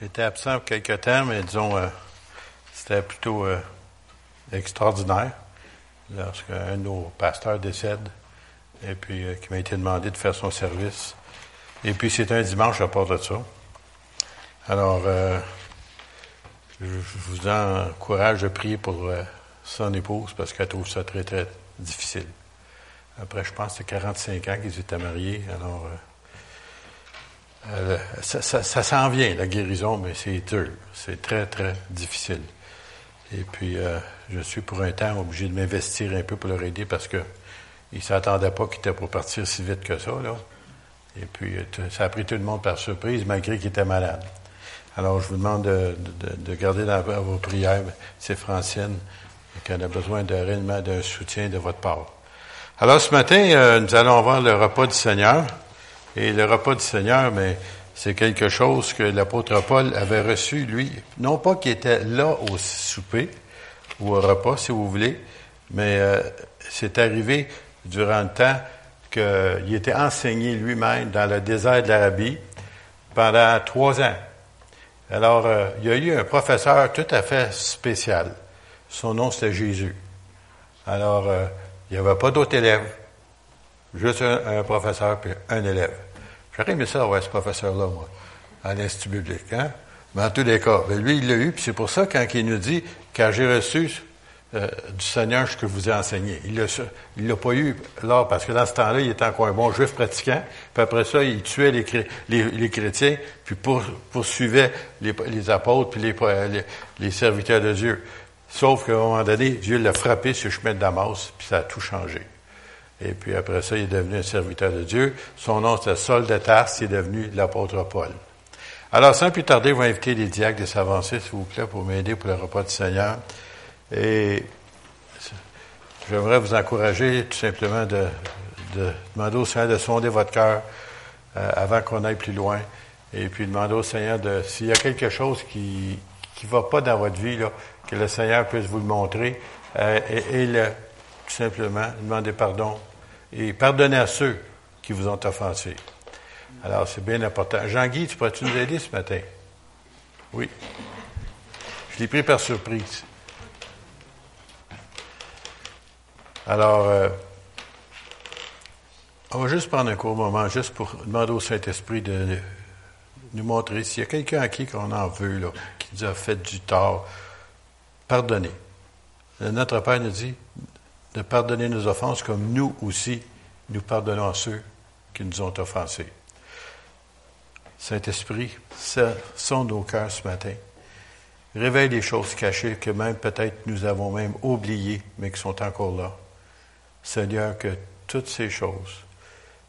J'étais absent pour quelques temps, mais disons, euh, c'était plutôt euh, extraordinaire lorsqu'un de nos pasteurs décède et puis euh, qui m'a été demandé de faire son service. Et puis c'était un dimanche à part de ça. Alors, je, vous encourage à prier pour son épouse parce qu'elle trouve ça très, très difficile. Après, je pense que c'est 45 ans qu'ils étaient mariés. Alors, euh, ça, ça, s'en vient, la guérison, mais c'est dur. C'est très, très difficile. Et puis, euh, je suis pour un temps obligé de m'investir un peu pour leur aider parce que ne s'attendaient pas qu'ils étaient pour partir si vite que ça, là. Et puis, euh, ça a pris tout le monde par surprise, malgré qu'ils étaient malades. Alors, je vous demande de, de, garder dans vos prières, c'est Francine, qu'elle a besoin de, réellement d'un soutien de votre part. Alors, ce matin, nous allons voir le repas du Seigneur. Et le repas du Seigneur, mais c'est quelque chose que l'apôtre Paul avait reçu, lui, non pas qu'il était là au souper ou au repas, si vous voulez, mais euh, c'est arrivé durant le temps qu'il était enseigné lui-même dans le désert de l'Arabie pendant trois ans. Alors, euh, il y a eu un professeur tout à fait spécial. Son nom, c'était Jésus. Alors, euh, il n'y avait pas d'autres élèves, juste un, un professeur puis un élève. J'aurais aimé ça avoir ce professeur-là, moi, à l'Institut biblique. Hein? Mais en tous les cas, ben, lui, il l'a eu, puis c'est pour ça, quand il nous dit, car j'ai reçu euh, du Seigneur ce que vous ai enseigné. Il ne l'a pas eu là, parce que dans ce temps-là, il était encore un bon juif pratiquant, puis après ça, il tuait les, les, chrétiens, puis poursuivait les, les apôtres, puis les, les, serviteurs de Dieu. Sauf qu'à un moment donné, Dieu l'a frappé sur le chemin de Damas, puis ça a tout changé. Et puis après ça, il est devenu un serviteur de Dieu. Son nom, c'était Saul de Tarse, il est devenu l'apôtre Paul. Alors, sans plus tarder, vais inviter les diacres de s'avancer, s'il vous plaît, pour m'aider pour le repas du Seigneur. Et j'aimerais vous encourager tout simplement de, demander au Seigneur de sonder votre cœur euh, avant qu'on aille plus loin. Et puis demander au Seigneur de, s'il y a quelque chose qui ne va pas dans votre vie, là, que le Seigneur puisse vous le montrer euh, et, et le, tout simplement demander pardon et pardonner à ceux qui vous ont offensé. Alors, c'est bien important. Jean-Guy, tu pourrais-tu nous aider ce matin? Oui. Je l'ai pris par surprise. Alors, euh, on va juste prendre un court moment, juste pour demander au Saint-Esprit de, nous montrer s'il y a quelqu'un à qui on en veut, qui nous a fait du tort, pardonnez. Notre Père nous dit, de pardonner nos offenses comme nous aussi, nous pardonnons ceux qui nous ont offensés. Saint-Esprit, sont nos cœurs ce matin. Réveille les choses cachées que même peut-être nous avons même oubliées, mais qui sont encore là. Seigneur, que toutes ces choses,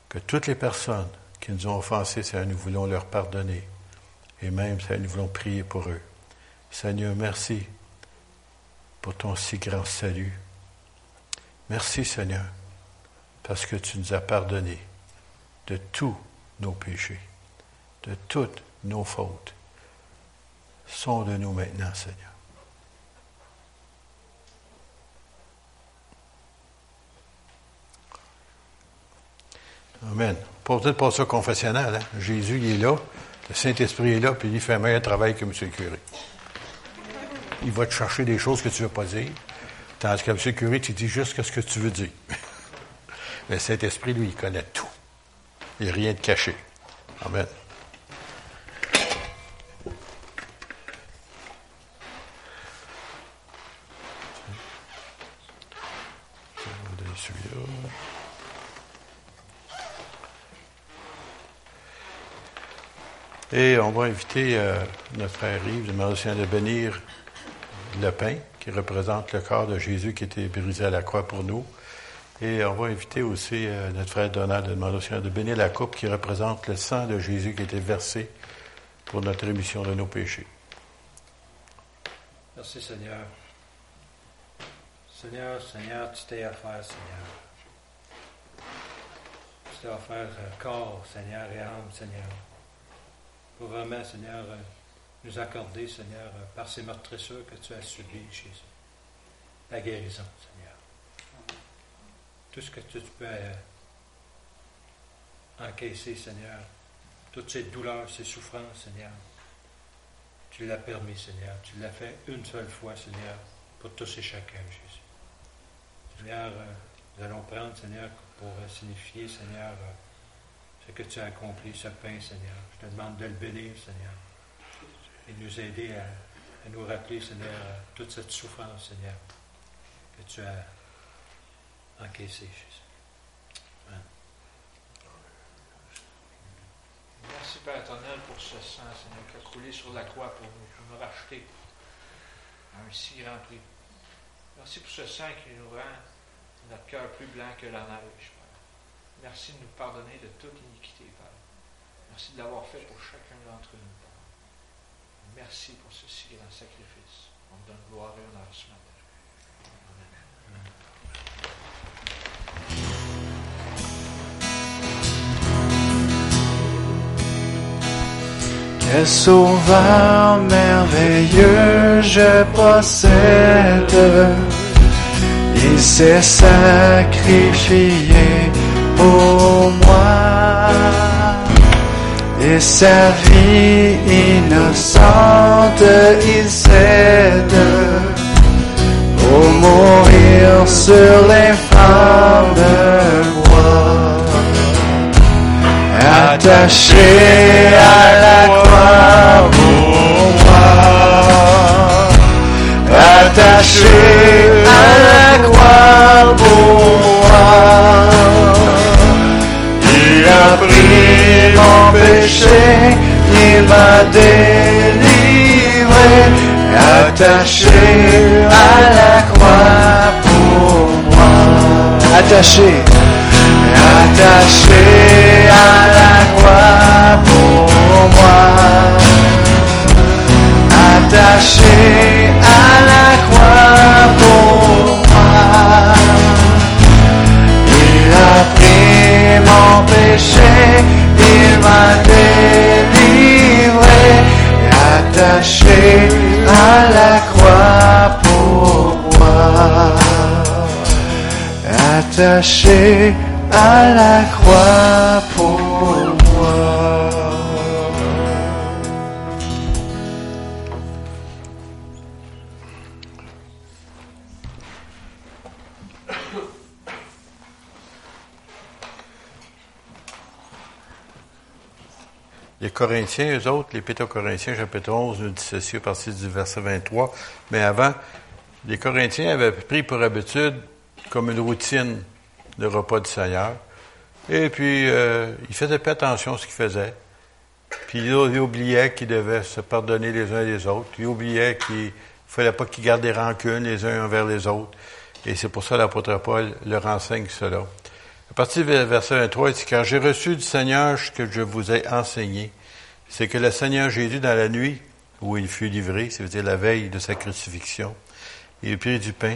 que toutes les personnes qui nous ont offensés, Seigneur, nous voulons leur pardonner. Et même, Seigneur, nous voulons prier pour eux. Seigneur, merci pour ton si grand salut. Merci Seigneur, parce que tu nous as pardonné de tous nos péchés, de toutes nos fautes. Sonde-nous maintenant, Seigneur. Amen. Peut-être pas ça confessionnel. Hein? Jésus, il est là. Le Saint-Esprit est là, puis il fait un meilleur travail que M. le curé. Il va te chercher des choses que tu ne veux pas dire. Tandis que M. Curie, tu dis juste ce que tu veux dire. Le Saint-Esprit, lui, il connaît tout. Il n'y a rien de caché. Amen. Et on va inviter euh, notre frère Yves, demander de bénir le pain qui représente le corps de Jésus qui était brisé à la croix pour nous. Et on va inviter aussi euh, notre frère Donald de demander au Seigneur de bénir la coupe qui représente le sang de Jésus qui était versé pour notre rémission de nos péchés. Merci Seigneur. Seigneur, Seigneur, tu t'es offert, Seigneur. Tu t'es offert euh, corps, Seigneur, et âme, Seigneur. Pour vraiment, Seigneur, euh, nous accorder, Seigneur, euh, par ces meurtrissures que tu as subies, Jésus. La guérison, Seigneur. Tout ce que tu peux euh, encaisser, Seigneur. Toutes ces douleurs, ces souffrances, Seigneur. Tu l'as permis, Seigneur. Tu l'as fait une seule fois, Seigneur, pour tous et chacun, Jésus. Seigneur, euh, nous allons prendre, Seigneur, pour signifier, Seigneur, ce que tu as accompli, ce pain, Seigneur. Je te demande de le bénir, Seigneur, et nous aider à, nous rappeler, Seigneur, toute cette souffrance, Seigneur, que tu as encaissée, Jésus. Merci, Père éternel, pour ce sang, Seigneur, qui a coulé sur la croix pour nous, pour nous racheter à un si grand prix. Merci pour ce sang qui nous rend notre cœur plus blanc que la neige, Père. Merci de nous pardonner de toute iniquité, Père. Merci de l'avoir fait pour chacun d'entre nous. Merci pour ce si grand sacrifice. On te donne gloire et honneur ce matin. Quel sauveur merveilleux je possède. Il s'est sacrifié pour moi. Et sa vie innocente, il cède. Pour mourir sur de bois. Attaché à la croix pour moi, attaché à la croix pour moi. Péché, il m'a délivré, attaché à la croix pour moi. Attaché attaché à la croix pour moi, attaché à la croix pour moi. Il a pris mon péché, il m'a attaché à la croix pour moi, attaché à la croix pour moi. Les Corinthiens, eux autres, aux Corinthiens, chapitre 11, nous dit ceci à partir du verset 23. Mais avant, les Corinthiens avaient pris pour habitude, comme une routine, le repas du Seigneur. Et puis, euh, ils faisaient pas attention à ce qu'ils faisaient. Puis, ils oubliaient qu'ils devaient se pardonner les uns les autres. Ils oubliaient qu'il fallait pas qu'ils gardent des rancunes les uns envers les autres. Et c'est pour ça l'apôtre Paul leur enseigne cela. À partir du verset 23, il dit, car j'ai reçu du Seigneur ce que je vous ai enseigné. C'est que le Seigneur Jésus, dans la nuit où il fut livré, c'est-à-dire la veille de sa crucifixion, il prit du pain.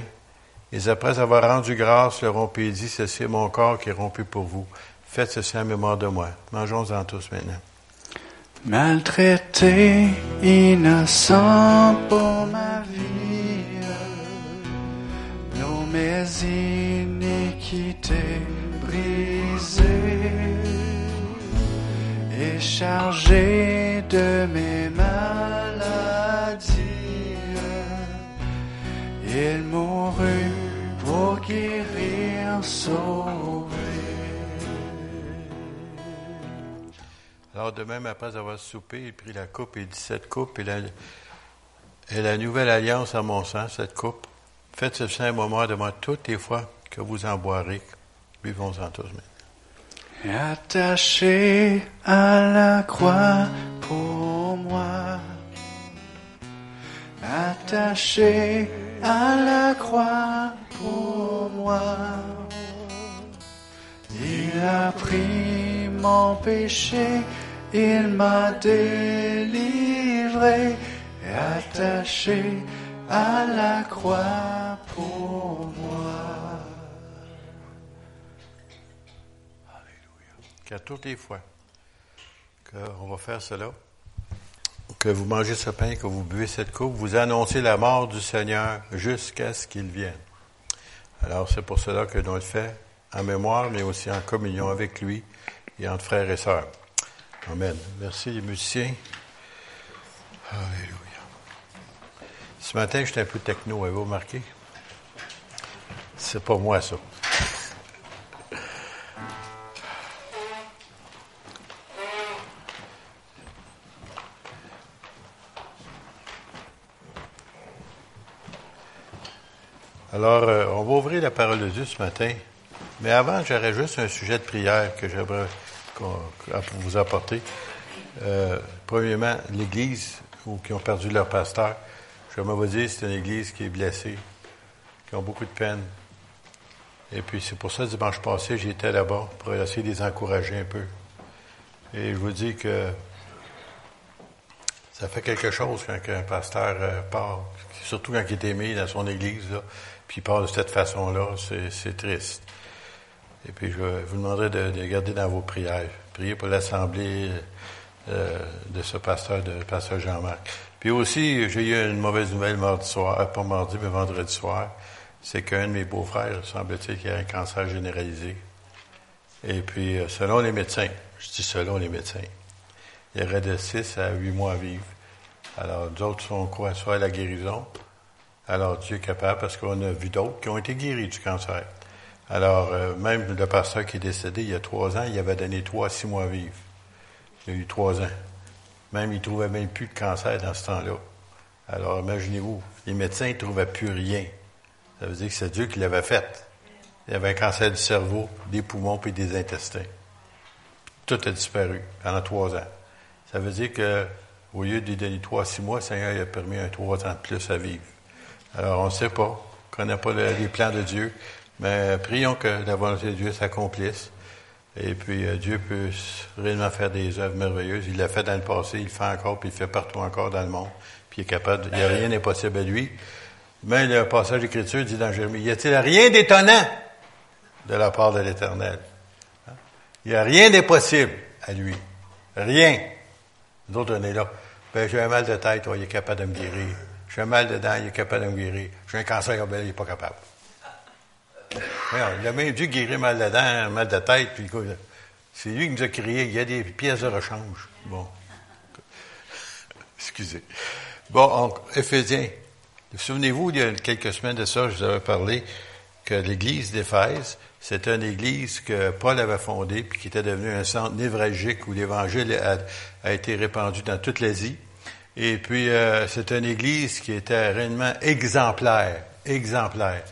Et après avoir rendu grâce, le rompit et dit, ceci est mon corps qui est rompu pour vous. Faites ceci en mémoire de moi. Mangeons-en tous maintenant. Maltraité, innocent pour ma vie, mes iniquités et chargé de mes maladies, il mourut pour guérir, sauver. Alors de même, après avoir soupé, il prit la coupe et dit, cette coupe est la, nouvelle alliance à mon sang, cette coupe. Faites ce saint moment de moi toutes les fois que vous en boirez. Buvons-en tous maintenant. Attaché à la croix pour moi, attaché à la croix pour moi, il a pris mon péché, il m'a délivré, attaché à la croix pour moi. Qu'à toutes les fois qu'on va faire cela, que vous mangez ce pain, que vous buvez cette coupe, vous annoncez la mort du Seigneur jusqu'à ce qu'il vienne. Alors c'est pour cela que nous le fait en mémoire, mais aussi en communion avec lui et entre frères et sœurs. Amen. Merci les musiciens. Alléluia. Ce matin, j'étais un peu techno, avez-vous remarqué? C'est pas moi, ça. Alors, euh, on va ouvrir la parole de Dieu ce matin. Mais avant, j'aurais juste un sujet de prière que j'aimerais vous apporter. Euh, premièrement, l'Église, ou qui ont perdu leur pasteur. Je vais vous dire, c'est une Église qui est blessée, qui ont beaucoup de peine. Et puis, c'est pour ça, dimanche passé, j'étais là-bas pour essayer de les encourager un peu. Et je vous dis que ça fait quelque chose quand un pasteur euh, part, surtout quand il est aimé dans son Église, puis il part de cette façon-là, c'est triste. Et puis, je vous demanderai de, de garder dans vos prières. Priez pour l'Assemblée euh, de ce pasteur, de pasteur Jean-Marc. Puis aussi, j'ai eu une mauvaise nouvelle mardi soir, euh, pas mardi, mais vendredi soir. C'est qu'un de mes beaux-frères, semble-t-il, qui a un cancer généralisé. Et puis, euh, selon les médecins, je dis selon les médecins, il y aurait de 6 à 8 mois à vivre. Alors, d'autres sont quoi? Soit à la guérison. Alors, Dieu est capable, parce qu'on a vu d'autres qui ont été guéris du cancer. Alors, même le pasteur qui est décédé il y a trois ans, il avait donné trois à six mois à vivre. Il a eu trois ans. Même, il ne trouvait même plus de cancer dans ce temps-là. Alors, imaginez-vous, les médecins ne trouvaient plus rien. Ça veut dire que c'est Dieu qui l'avait fait. Il avait un cancer du cerveau, des poumons puis des intestins. Tout a disparu pendant trois ans. Ça veut dire que, au lieu de donner trois, six mois, le Seigneur a permis un trois ans de plus à vivre. Alors, on ne sait pas, on ne connaît pas les plans de Dieu, mais prions que la volonté de Dieu s'accomplisse. Et puis euh, Dieu peut réellement faire des œuvres merveilleuses. Il l'a fait dans le passé, il le fait encore, puis il le fait partout encore dans le monde. Puis il est capable, il n'y a rien d'impossible à lui. Mais le passage d'écriture dit dans Jérémie, y a-t-il rien d'étonnant de la part de l'Éternel? Hein? Il n'y a rien d'impossible à lui. Rien. On est là. Ben, j'ai un mal de tête, il est capable de me guérir. J'ai un mal de dents, il est capable de me guérir. J'ai un cancer, ben, il n'est pas capable il a même dû guérir mal de dents, mal de tête, puis c'est lui qui nous a crié, il y a des pièces de rechange. Bon. Excusez. Bon, Éphésiens. Souvenez-vous, il y a quelques semaines de ça, je vous avais parlé que l'église d'Éphèse, c'était une église que Paul avait fondée, puis qui était devenue un centre névralgique où l'évangile a, été répandu dans toute l'Asie. Et puis, euh, c'était une église qui était réellement exemplaire, exemplaire.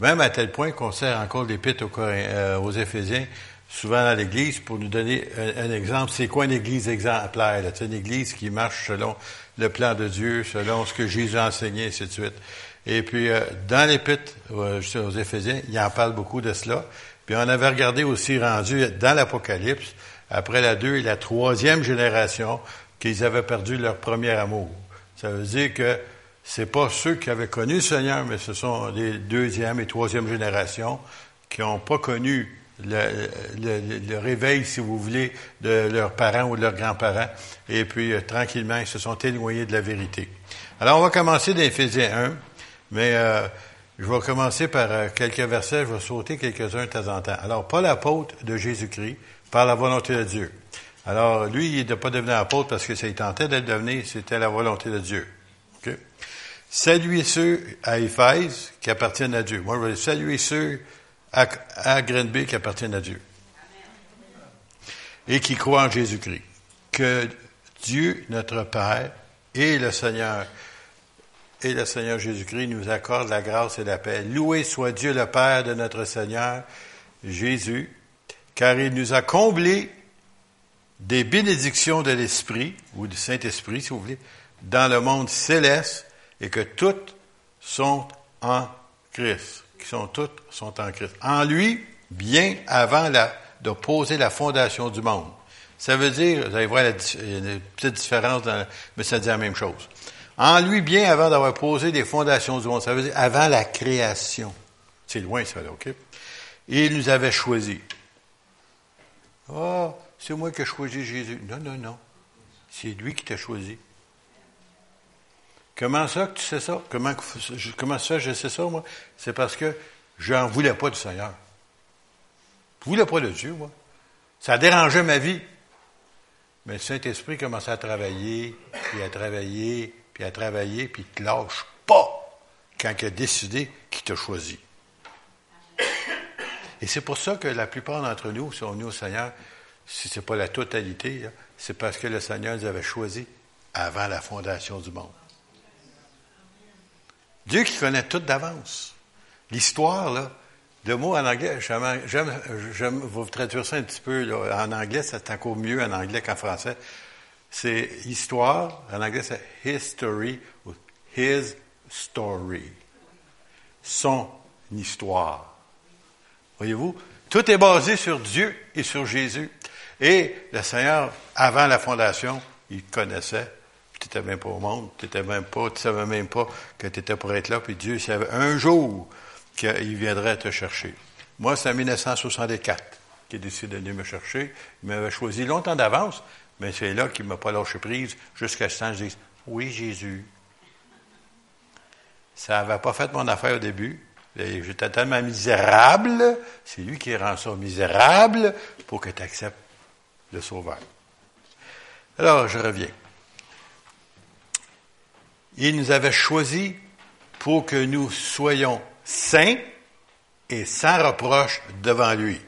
Même à tel point qu'on sert encore l'épître aux, euh, aux Éphésiens, souvent dans l'Église, pour nous donner un, exemple. C'est quoi une Église exemplaire? C'est une Église qui marche selon le plan de Dieu, selon ce que Jésus a enseigné, et ainsi de suite. Et puis, euh, dans l'épître euh, aux Éphésiens, il en parle beaucoup de cela. Puis on avait regardé aussi rendu dans l'Apocalypse, après la deux et la troisième génération, qu'ils avaient perdu leur premier amour. Ça veut dire que c'est pas ceux qui avaient connu le Seigneur, mais ce sont les deuxième et troisième générations qui n'ont pas connu le, réveil, si vous voulez, de leurs parents ou de leurs grands-parents. Et puis, euh, tranquillement, ils se sont éloignés de la vérité. Alors, on va commencer dans Éphésiens 1, mais euh, je vais commencer par euh, quelques versets, je vais sauter quelques-uns de temps en temps. Alors, Paul apôtre de Jésus-Christ, par la volonté de Dieu. Alors, lui, il n'est pas devenu apôtre parce que ça, il tentait d'être devenu, c'était la volonté de Dieu. Saluez ceux à Éphèse qui appartiennent à Dieu. Moi, je vais saluer ceux à, à qui appartiennent à Dieu. Et qui croient en Jésus-Christ. Que Dieu, notre Père, et le Seigneur, et le Seigneur Jésus-Christ nous accordent la grâce et la paix. Loué soit Dieu le Père de notre Seigneur Jésus, car il nous a comblés des bénédictions de l'Esprit, ou du Saint-Esprit, si vous voulez, dans le monde céleste, et que toutes sont en Christ, qui sont toutes sont en Christ. En lui, bien avant la, de poser la fondation du monde. Ça veut dire, vous allez voir la, une petite différence, mais ça dit la même chose. En lui, bien avant d'avoir posé les fondations du monde, ça veut dire avant la création. C'est loin ça, là, OK? Il nous avait choisis. Oh, c'est moi qui ai choisi Jésus. Non, non, non. C'est lui qui t'a choisi. Comment ça que tu sais ça? Comment, comment ça je sais ça, moi? C'est parce que je n'en voulais pas du Seigneur. Je ne voulais pas de Dieu, moi. Ça dérangeait ma vie. Mais le Saint-Esprit commençait à travailler, puis à travailler, puis à travailler, puis il te lâche pas quand il a décidé qu'il t'a choisi. Et c'est pour ça que la plupart d'entre nous sont venus au Seigneur, si ce n'est pas la totalité, c'est parce que le Seigneur nous avait choisis avant la fondation du monde. Dieu qui connaît tout d'avance. L'histoire, là, le mot en anglais, j'aime vous traduire ça un petit peu. En anglais, c'est encore mieux en anglais qu'en français. C'est histoire. En anglais, c'est history ou his story. Son histoire. Voyez-vous? Tout est basé sur Dieu et sur Jésus. Et le Seigneur, avant la fondation, il connaissait. Tu n'étais même pas au monde. Tu ne même pas, tu savais même pas que tu étais pour être là. Puis Dieu savait un jour qu'il viendrait te chercher. Moi, c'est en 1964 qu'il a décidé de venir me chercher. Il m'avait choisi longtemps d'avance, mais c'est là qu'il ne m'a pas lâché prise jusqu'à ce temps je dise Oui, Jésus. Ça n'avait pas fait mon affaire au début. J'étais tellement misérable, c'est lui qui rend ça misérable pour que tu acceptes le Sauveur. Alors, je reviens. Il nous avait choisis pour que nous soyons saint et sans reproche devant lui.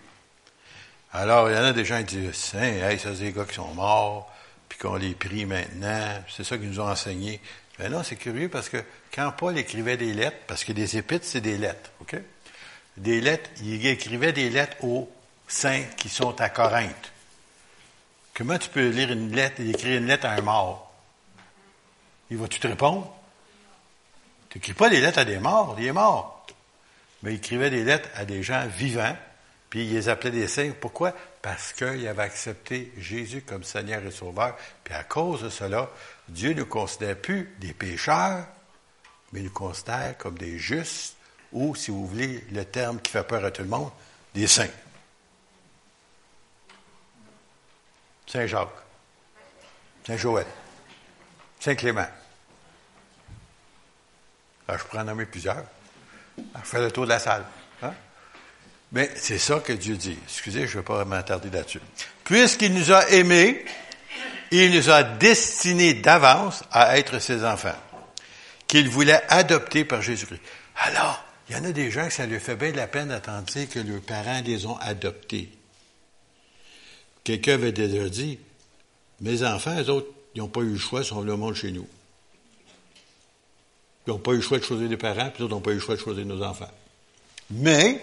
Alors, il y en a des gens qui disent, saint, hey, ça c'est des gars qui sont morts, puis qu'on les prie maintenant, c'est ça qu'ils nous ont enseigné. Mais non, c'est curieux parce que quand Paul écrivait des lettres, parce que des épîtres, c'est des lettres, OK? Des lettres, il écrivait des lettres aux saints qui sont à Corinthe. Comment tu peux lire une lettre et écrire une lettre à un mort? Il va-tu te répondre? Tu n'écris pas des lettres à des morts, il est mort mais il écrivait des lettres à des gens vivants, puis il les appelait des saints. Pourquoi? Parce qu'il avait accepté Jésus comme Seigneur et Sauveur. Puis à cause de cela, Dieu ne considère plus des pécheurs, mais nous considère comme des justes, ou, si vous voulez, le terme qui fait peur à tout le monde, des saints. Saint Jacques, Saint Joël, Saint Clément. Alors, je pourrais en nommer plusieurs. Elle fait le tour de la salle. Hein? Mais c'est ça que Dieu dit. Excusez, je ne vais pas m'attarder là-dessus. Puisqu'il nous a aimés, il nous a destinés d'avance à être ses enfants, qu'il voulait adopter par Jésus-Christ. Alors, il y en a des gens que ça leur fait bien de la peine d'attendre que leurs parents les ont adoptés. Quelqu'un avait déjà dit, mes enfants, eux autres, ils n'ont pas eu le choix, ils sont venus au monde chez nous. Ils n'ont pas eu le choix de choisir des parents, puis ils n'ont pas eu le choix de choisir nos enfants. Mais,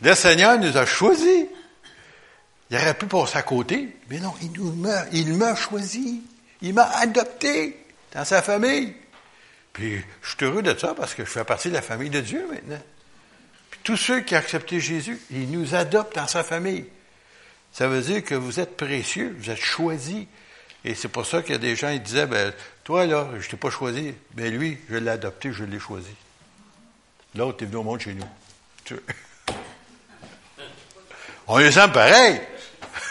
le Seigneur nous a choisis. Il aurait pu passer à côté, mais non, il nous m'a, il m'a choisi. Il m'a adopté dans sa famille. Puis, je suis heureux de ça parce que je fais partie de la famille de Dieu maintenant. Puis, tous ceux qui ont accepté Jésus, il nous adopte dans sa famille. Ça veut dire que vous êtes précieux, vous êtes choisis. Et c'est pour ça qu'il y a des gens qui disaient, ben, toi, là, je t'ai pas choisi. Mais lui, je l'ai adopté, je l'ai choisi. L'autre est venu au monde chez nous. On les sent pareil.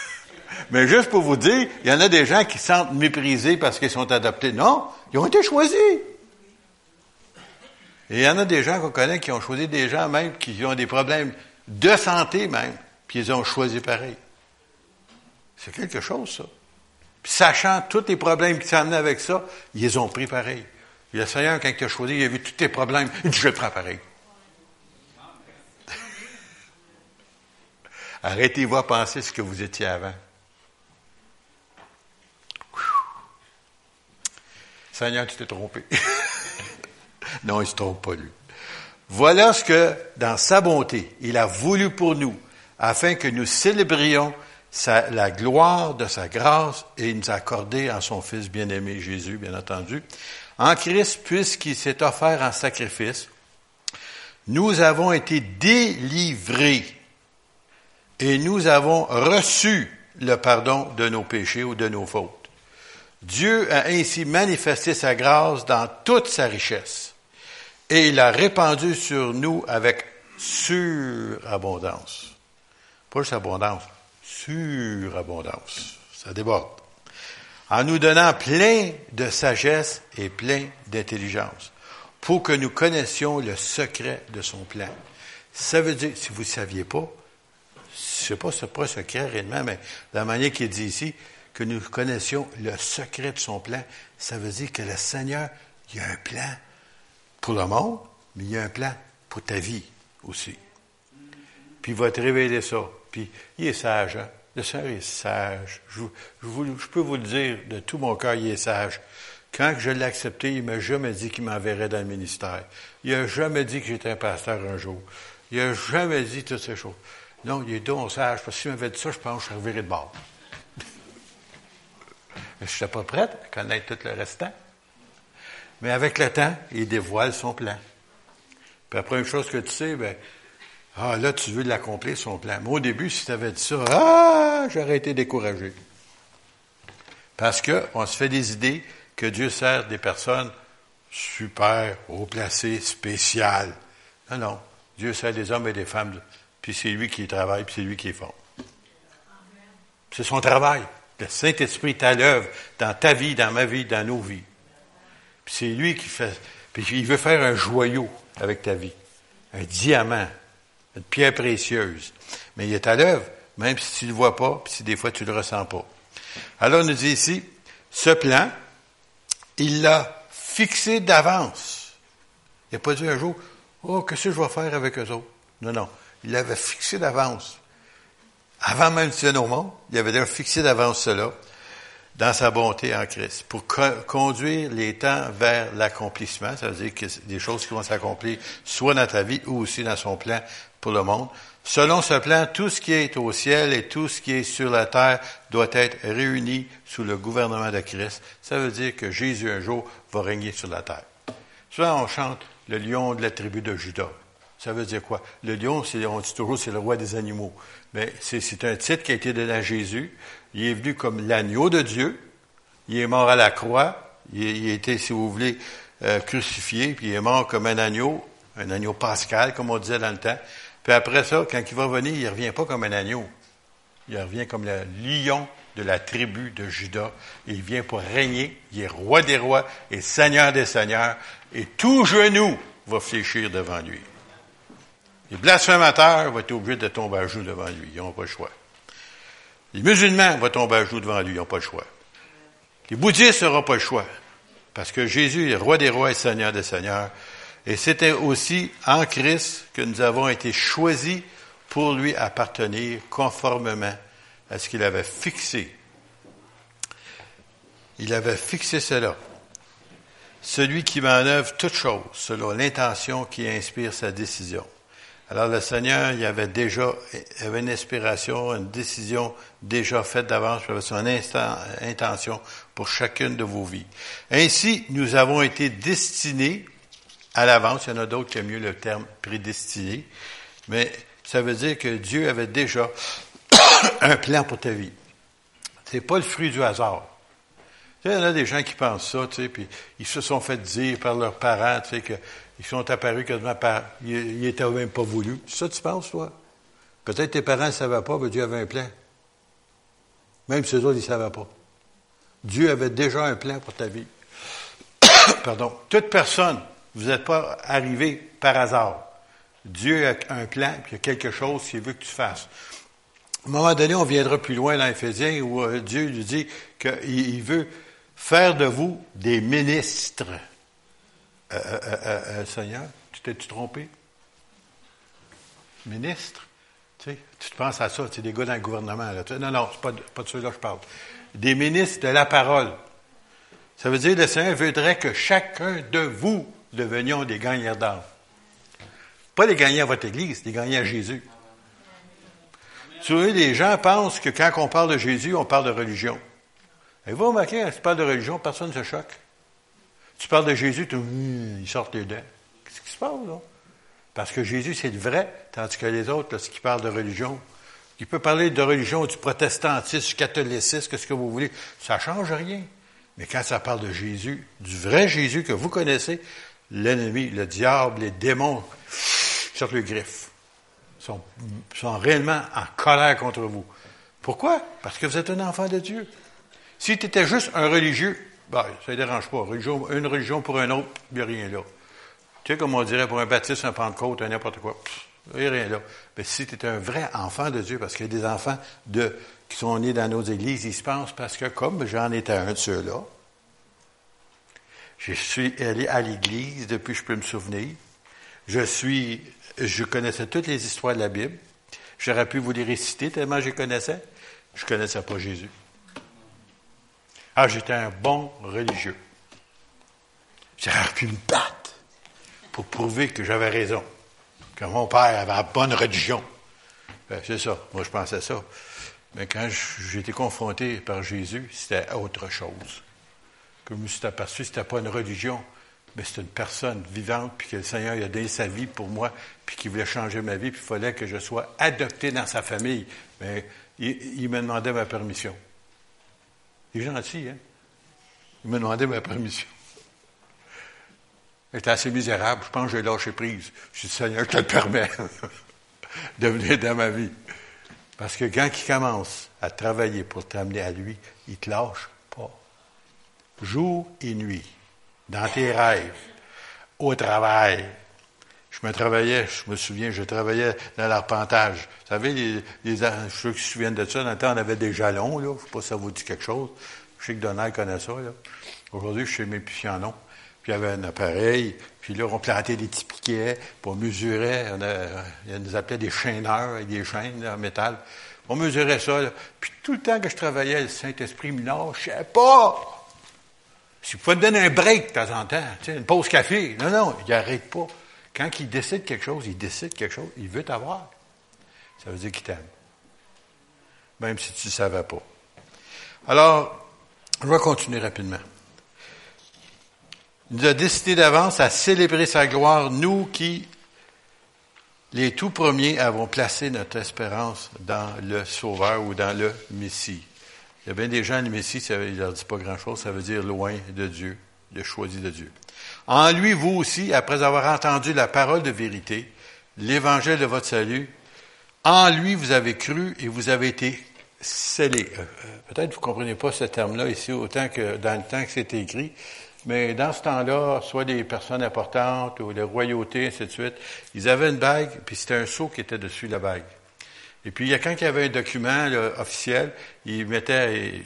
Mais juste pour vous dire, il y en a des gens qui se sentent méprisés parce qu'ils sont adoptés. Non, ils ont été choisis. Et il y en a des gens qu'on connaît qui ont choisi des gens même qui ont des problèmes de santé même, puis ils ont choisi pareil. C'est quelque chose, ça sachant tous les problèmes qui s'amenaient avec ça, ils les ont pris pareil. Le Seigneur, quand il a choisi, il a vu tous tes problèmes, il dit, je le prends pareil. Arrêtez-vous à penser ce que vous étiez avant. Seigneur, tu t'es trompé. non, il ne se trompe pas, lui. Voilà ce que, dans sa bonté, il a voulu pour nous, afin que nous célébrions la gloire de sa grâce et nous a accordé en son Fils bien-aimé Jésus, bien entendu. En Christ, puisqu'il s'est offert en sacrifice, nous avons été délivrés et nous avons reçu le pardon de nos péchés ou de nos fautes. Dieu a ainsi manifesté sa grâce dans toute sa richesse et il a répandu sur nous avec surabondance. Pas juste abondance, surabondance. Ça déborde. En nous donnant plein de sagesse et plein d'intelligence, pour que nous connaissions le secret de son plan. Ça veut dire, si vous ne saviez pas, je sais pas secret réellement, mais la manière qu'il dit ici, que nous connaissions le secret de son plan, ça veut dire que le Seigneur, il a un plan pour le monde, mais il a un plan pour ta vie aussi. Puis il va te révéler ça. Il est sage, hein? Le Seigneur est sage. Je, peux vous le dire de tout mon cœur, il est sage. Quand je l'ai accepté, il m'a jamais dit qu'il m'enverrait dans le ministère. Il n'a jamais dit que j'étais un pasteur un jour. Il n'a jamais dit toutes ces choses. Non, il est donc sage, parce que s'il m'avait dit ça, je pense que je serais viré de bord. je ne suis pas prête à connaître tout le restant. Mais avec le temps, il dévoile son plan. Puis après, une chose que tu sais, ben, ah, là, tu veux l'accomplir, son plan. Mais au début, si tu avais dit ça, ah, j'aurais été découragé. Parce qu'on se fait des idées que Dieu sert des personnes super, haut placées, spéciales. Non, non. Dieu sert des hommes et des femmes, puis c'est lui qui travaille, puis c'est lui qui est fort. C'est son travail. Le Saint-Esprit est à l'œuvre dans ta vie, dans ma vie, dans nos vies. Puis c'est lui qui fait. Puis il veut faire un joyau avec ta vie. Un diamant une pierre précieuse. Mais il est à l'œuvre, même si tu ne le vois pas, puis si des fois tu ne le ressens pas. Alors, on nous dit ici, ce plan, il l'a fixé d'avance. Il n'a pas dit un jour, oh, qu'est-ce que je vais faire avec eux autres? Non, non. Il l'avait fixé d'avance. Avant même de au monde, il avait déjà fixé d'avance cela dans sa bonté en Christ, pour conduire les temps vers l'accomplissement, ça veut dire que des choses qui vont s'accomplir soit dans ta vie ou aussi dans son plan pour le monde. Selon ce plan, tout ce qui est au ciel et tout ce qui est sur la terre doit être réuni sous le gouvernement de Christ. Ça veut dire que Jésus un jour va régner sur la terre. Souvent, on chante le lion de la tribu de Judas. Ça veut dire quoi? Le lion, on dit toujours, c'est le roi des animaux. Mais c'est un titre qui a été donné à Jésus. Il est venu comme l'agneau de Dieu. Il est mort à la croix. Il, a été, si vous voulez, euh, crucifié, puis il est mort comme un agneau, un agneau pascal, comme on disait dans le temps. Puis après ça, quand il va venir, il ne revient pas comme un agneau. Il revient comme le lion de la tribu de Judas. Il vient pour régner. Il est roi des rois et seigneur des seigneurs. Et tout genou va fléchir devant lui. Les blasphémateurs vont être obligés de tomber à genoux devant lui. Ils n'ont pas le choix. Les musulmans vont tomber à genoux devant lui. Ils n'ont pas le choix. Les bouddhistes n'auront pas le choix. Parce que Jésus est roi des rois et seigneur des seigneurs. Et c'était aussi en Christ que nous avons été choisis pour lui appartenir conformément à ce qu'il avait fixé. Il avait fixé cela. Celui qui met en œuvre toute chose selon l'intention qui inspire sa décision. Alors le Seigneur, il avait déjà avait une inspiration, une décision déjà faite d'avance, il avait son intention pour chacune de vos vies. Ainsi, nous avons été destinés à l'avance. Il y en a d'autres qui aiment mieux le terme prédestiné. Mais ça veut dire que Dieu avait déjà un plan pour ta vie. C'est pas le fruit du hasard. il y en a des gens qui pensent ça, puis ils se sont fait dire par leurs parents, tu sais, que ils sont apparus quasiment par. Ils n'étaient même pas voulus. Ça, tu penses, toi? Peut-être tes parents ne savaient pas, mais Dieu avait un plan. Même si eux autres, ils ne savaient pas. Dieu avait déjà un plan pour ta vie. Pardon. Toute personne, vous n'êtes pas arrivé par hasard. Dieu a un plan, puis il y a quelque chose qu'il veut que tu fasses. À un moment donné, on viendra plus loin dans Éphésiens où euh, Dieu lui dit qu'il veut faire de vous des ministres euh, euh, Seigneur, tu t'es-tu trompé? Ministre? Tu, sais, tu te penses à ça, tu des gars dans le gouvernement. Non, non, c'est pas, pas de ceux-là que je parle. Des ministres de la parole. Ça veut dire que le Seigneur voudrait que chacun de vous devenions des gagnants d'âme. Pas des gagnants à votre Église, des gagnants à Jésus. Tu vois, les gens pensent que quand on parle de Jésus, on parle de religion. Et vous remarquez, quand tu parles de religion, personne ne se choque. Tu parles de Jésus, hum, ils sortent les dents. Qu'est-ce qui se passe, là? Parce que Jésus, c'est le vrai, tandis que les autres, lorsqu'ils parlent de religion, il peut parler de religion, du protestantisme, du catholicisme, qu'est-ce que vous voulez, ça ne change rien. Mais quand ça parle de Jésus, du vrai Jésus que vous connaissez, l'ennemi, le diable, les démons, sortent le griffe. Sont, sont réellement en colère contre vous. Pourquoi? Parce que vous êtes un enfant de Dieu. Si tu étais juste un religieux, ben, ça ne dérange pas. une religion pour un autre, il n'y a rien là. Tu sais, comme on dirait pour un baptiste, un pentecôte, un n'importe quoi. Il n'y a rien là. Mais si tu es un vrai enfant de Dieu, parce qu'il y a des enfants qui sont nés dans nos églises, ils se pensent parce que, comme j'en étais un de ceux-là, Je suis allé à l'église depuis que je peux me souvenir. Je suis, je connaissais toutes les histoires de la Bible. J'aurais pu vous les réciter tellement je les connaissais. Je connaissais pas Jésus. Ah, j'étais un bon religieux. J'aurais pu me battre pour prouver que j'avais raison, que mon père avait la bonne religion. Ben, c'est ça. Moi, je pensais ça. Mais quand j'ai été confronté par Jésus, c'était autre chose. Que je me suis aperçu, c'était pas une religion, mais c'était une personne vivante, puis que le Seigneur a donné sa vie pour moi, puis qu'il voulait changer ma vie, puis il fallait que je sois adopté dans sa famille. Mais il, me demandait ma permission. Il est gentil, hein? Il me demandait ma permission. J'étais assez misérable, je pense que j'ai lâché prise. Je dis, Seigneur, je te le permets de venir dans ma vie. Parce que quand il commence à travailler pour t'amener à lui, il te lâche. Jour et nuit, dans tes rêves, au travail. Je me travaillais, je me souviens, je travaillais dans l'arpentage. Vous savez, les, les, ceux qui se souviennent de ça, dans le temps, on avait des jalons, là. Je ne sais pas si ça vous dit quelque chose. Je sais que Donald connaît ça, là. Aujourd'hui, je plus si en nom. Puis il y avait un appareil, puis là, on plantait des petits piquets, puis on mesurait, on, a, nous appelait des chaîneurs avec des chaînes en métal. On mesurait ça, là. Puis tout le temps que je travaillais, le Saint-Esprit me lâchait pas. Si vous pouvez me donner un break de temps en temps, une pause café. Non, non, il n'arrête pas. Quand il décide quelque chose, il décide quelque chose, il veut t'avoir. Ça veut dire qu'il t'aime. Même si tu ne savais pas. Alors, je vais continuer rapidement. Il nous a décidé d'avance à célébrer sa gloire, nous qui, les tout premiers, avons placé notre espérance dans le Sauveur ou dans le Messie. Il y a bien des gens, le Messie, ça, il leur dit pas grand-chose, ça veut dire loin de Dieu, le choisi de Dieu. En lui, vous aussi, après avoir entendu la parole de vérité, l'évangile de votre salut, en lui, vous avez cru et vous avez été scellés. Euh, euh, peut-être vous ne comprenez pas ce terme-là ici autant que dans le temps que c'était écrit, mais dans ce temps-là, soit des personnes importantes ou les royautés, ainsi de suite, ils avaient une bague, puis c'était un sceau qui était dessus la bague. Et puis, quand il y avait un document officiel, ils mettaient,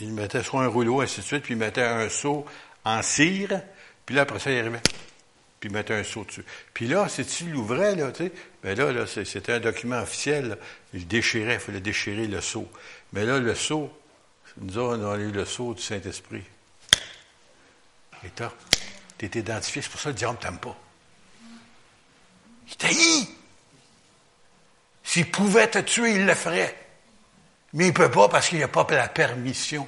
ils, mettaient soit un rouleau, ainsi de suite, puis ils mettaient un sceau en cire, puis là, après ça, ils arrivaient, puis ils mettaient un sceau dessus. Puis là, si tu l'ouvrais, là, tu sais, ben là, c'était un document officiel, là, il déchirait, il fallait déchirer le sceau. Mais là, le sceau, nous on a eu le sceau du Saint-Esprit. Et toi, tu es identifié, c'est pour ça que le diable ne t'aime pas. Il t'haït. S'il pouvait te tuer, il le ferait. Mais il ne peut pas parce qu'il n'a pas la permission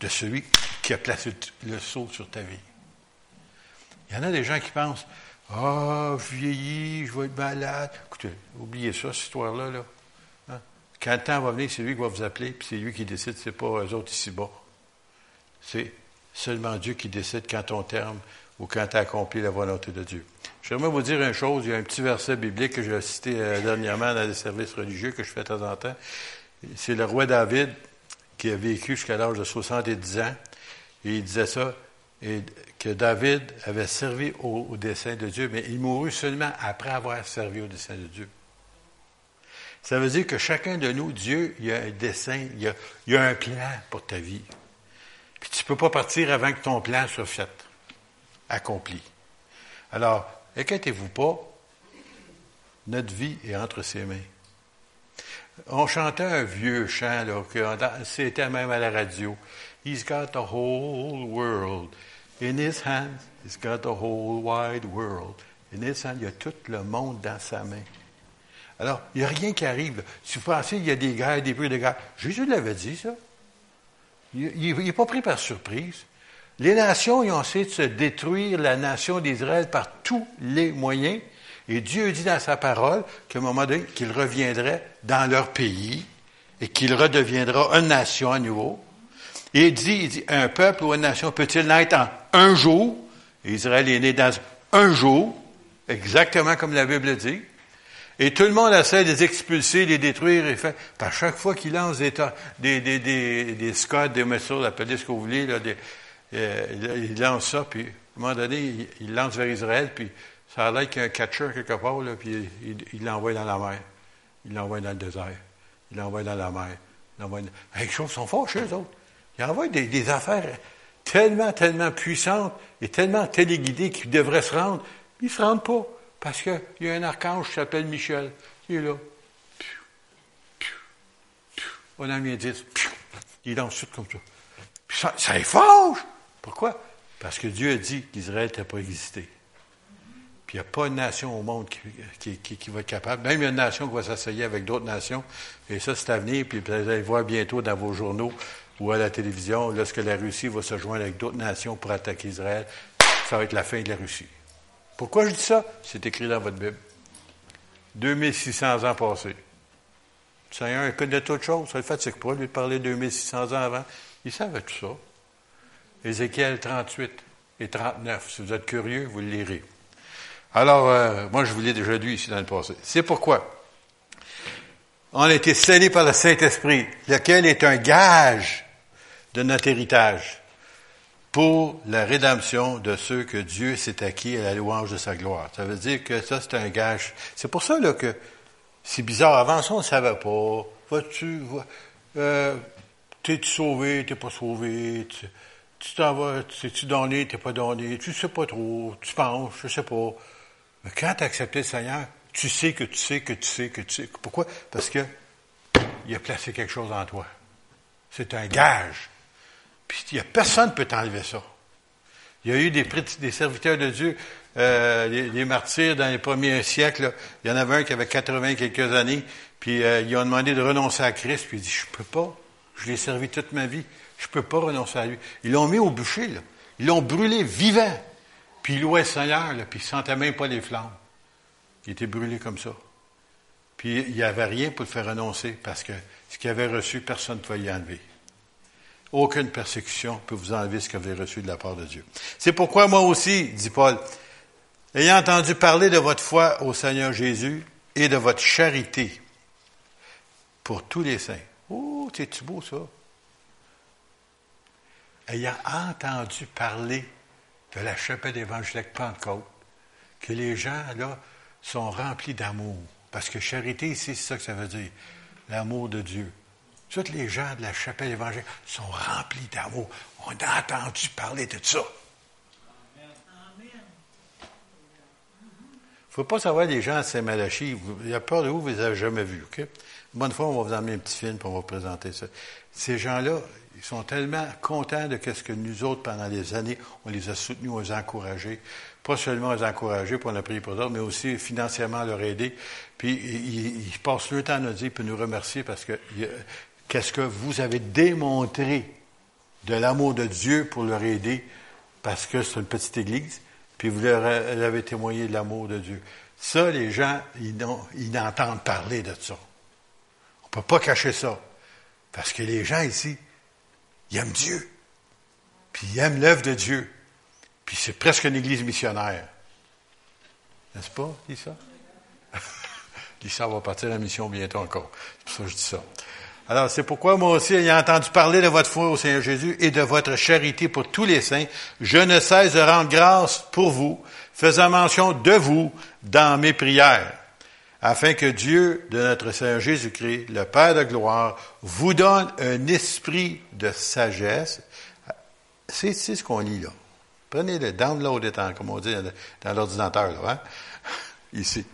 de celui qui a placé le sceau sur ta vie. Il y en a des gens qui pensent Ah, oh, je je vais être malade. Écoutez, oubliez ça, cette histoire-là. Là. Hein? Quand le temps va venir, c'est lui qui va vous appeler, puis c'est lui qui décide, c'est pas eux autres ici-bas. C'est seulement Dieu qui décide quand on terme ou quand tu as accompli la volonté de Dieu. J'aimerais vous dire une chose, il y a un petit verset biblique que j'ai cité euh, dernièrement dans les services religieux que je fais de temps en temps. C'est le roi David qui a vécu jusqu'à l'âge de 70 ans. Et il disait ça, que David avait servi au, dessein de Dieu, mais il mourut seulement après avoir servi au dessein de Dieu. Ça veut dire que chacun de nous, Dieu, il y a un dessein, il y a, a un plan pour ta vie. Puis tu ne peux pas partir avant que ton plan soit fait, accompli. Alors, inquiétez-vous pas, notre vie est entre ses mains. On chantait un vieux chant, c'était même à la radio. He's got the whole world in his hands. He's got the whole wide world in his hands. Il y a tout le monde dans sa main. Alors, il n'y a rien qui arrive. Si vous pensez qu'il y a des guerres, des bruits de guerre, Jésus l'avait dit, ça. Il n'est pas pris par surprise. Les nations, ils ont essayé de se détruire la nation d'Israël par tous les moyens. Et Dieu dit dans sa parole qu'à un moment donné, qu'il reviendrait dans leur pays et qu'il redeviendra une nation à nouveau. Et il dit, il dit, un peuple ou une nation peut-il naître en un jour? Israël est né dans un jour, exactement comme la Bible dit. Et tout le monde essaie de les expulser, de les détruire. Et fait, à chaque fois qu'il lance des, des, des, des, des Scots, des appelez ce que vous voulez, là, des, euh, il lance ça, puis à un moment donné, il, lance vers Israël, puis ça a l'air qu'il y a un catcher quelque part, là, puis il l'envoie dans la mer. Il l'envoie dans le désert. Il l'envoie dans la mer. Il l'envoie dans... Les choses sont fâchées, eux autres. Ils envoient des, affaires tellement, tellement puissante et tellement téléguidée qu'ils devraient se rendre. Ils ne se rendent pas parce qu'il y a un archange qui s'appelle Michel. Il est là. On a mis un disque. Il danse tout comme ça. ça, ça est fâche. Pourquoi? Parce que Dieu a dit qu'Israël n'était pas existé. Puis il n'y a pas une nation au monde qui, qui, va être capable. Même une nation qui va s'asseoir avec d'autres nations. Et ça, c'est à venir. Puis vous allez voir bientôt dans vos journaux ou à la télévision, lorsque la Russie va se joindre avec d'autres nations pour attaquer Israël, ça va être la fin de la Russie. Pourquoi je dis ça? C'est écrit dans votre Bible. 2600 ans passés. Le Seigneur connaît toutes choses. Ça le fatigue pas, lui, de parler 2600 ans avant. Il savait tout ça. Ézéchiel 38 et 39. Si vous êtes curieux, vous le lirez. Alors, euh, moi, je vous l'ai déjà lu ici dans le passé. C'est pourquoi on a été scellés par le Saint-Esprit, lequel est un gage de notre héritage pour la rédemption de ceux que Dieu s'est acquis à la louange de sa gloire. Ça veut dire que ça, c'est un gage. C'est pour ça là, que c'est bizarre. Avant ça, on ne savait pas. Vas-tu, euh, t'es-tu sauvé, t'es pas sauvé, t'en vas, t'es-tu donné, t'es pas donné, tu sais pas trop, tu penses, je sais pas. Mais quand tu as accepté le Seigneur, tu sais que tu sais que tu sais que tu sais. Pourquoi? Parce que il a placé quelque chose en toi. C'est un gage. Puis il a personne ne peut t'enlever ça. Il y a eu des, des serviteurs de Dieu, euh, les, martyrs dans les premiers siècles. il y en avait un qui avait 80 quelques années, puis euh, ils ont demandé de renoncer à Christ, puis il dit, je peux pas. Je l'ai servi toute ma vie. Je peux pas renoncer à lui. Ils l'ont mis au bûcher, là. Ils l'ont brûlé vivant. Puis il louait le Seigneur, là, puis il sentait même pas les flammes. Il était brûlé comme ça. Puis il n'y avait rien pour le faire renoncer, parce que ce qu'il avait reçu, personne ne pouvait y enlever. Aucune persécution peut vous enlever ce que vous avez reçu de la part de Dieu. C'est pourquoi moi aussi, dit Paul, ayant entendu parler de votre foi au Seigneur Jésus et de votre charité pour tous les saints. Oh, c'est-tu beau ça? Ayant entendu parler de la chapelle évangélique Pentecôte, que les gens, là, sont remplis d'amour. Parce que charité, c'est ça que ça veut dire. L'amour de Dieu. Tous les gens de la chapelle évangélique sont remplis d'amour. On a entendu parler de ça. Il ne faut pas savoir les gens à Saint-Malachie. Il y a peur de vous, vous ne les avez jamais vus. OK? bonne fois, on va vous emmener un petit film pour vous présenter ça. Ces gens-là, ils sont tellement contents de ce que nous autres, pendant des années, on les a soutenus, on les a encouragés. Pas seulement les encourager pour la prier pour d'autres, mais aussi financièrement leur aider. Puis ils, passent le temps à nous dire, puis nous remercier parce que qu'est-ce que vous avez démontré de l'amour de Dieu pour leur aider parce que c'est une petite église, puis vous leur avez témoigné de l'amour de Dieu. Ça, les gens, ils, ils entendent parler de ça. On ne peut pas cacher ça. Parce que les gens ici, ils aiment Dieu. Puis ils aiment l'œuvre de Dieu. Puis c'est presque une église missionnaire. N'est-ce pas, Lisa? Lisa va partir à la mission bientôt encore. C'est pour ça que je dis ça. Alors, c'est pourquoi moi aussi, ayant entendu parler de votre foi au Seigneur Jésus et de votre charité pour tous les saints, je ne cesse de rendre grâce pour vous, faisant mention de vous dans mes prières, afin que Dieu de notre Seigneur Jésus-Christ, le Père de gloire, vous donne un esprit de sagesse. C'est ce qu'on lit là. Prenez le download étant, comme on dit dans l'ordinateur, là, hein? ici.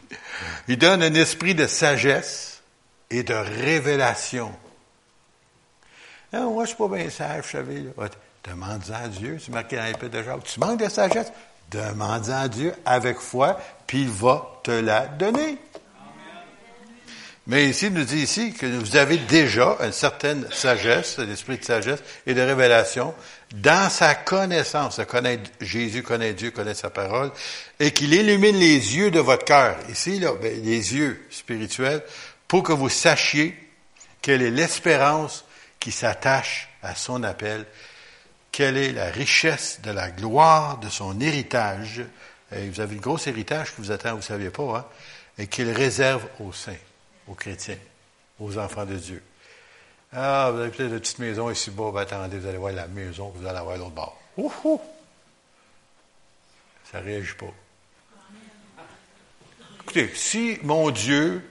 Il donne un esprit de sagesse et de révélation. Ah, moi, je suis pas bien sage, vous savez. Demande-en à Dieu. C'est marqué dans l'épée de Jacques. Tu manques de sagesse? Demande-en à Dieu avec foi, puis il va te la donner. Mais ici, il nous dit ici que vous avez déjà une certaine sagesse, l'esprit de sagesse et de révélation dans sa connaissance, connaître Jésus, connaît Dieu, connaît sa parole, et qu'il illumine les yeux de votre cœur. Ici, là, ben, les yeux spirituels, pour que vous sachiez quelle est l'espérance qui s'attache à son appel, quelle est la richesse de la gloire de son héritage. Et vous avez un gros héritage qui vous attend, vous ne saviez pas, hein, et qu'il réserve aux saints aux chrétiens, aux enfants de Dieu. Ah, vous avez peut-être une petite maison ici bas, ben attendez, vous allez voir la maison vous allez avoir à l'autre bord. Ouh, Ça ne réagit pas. Écoutez, si mon Dieu,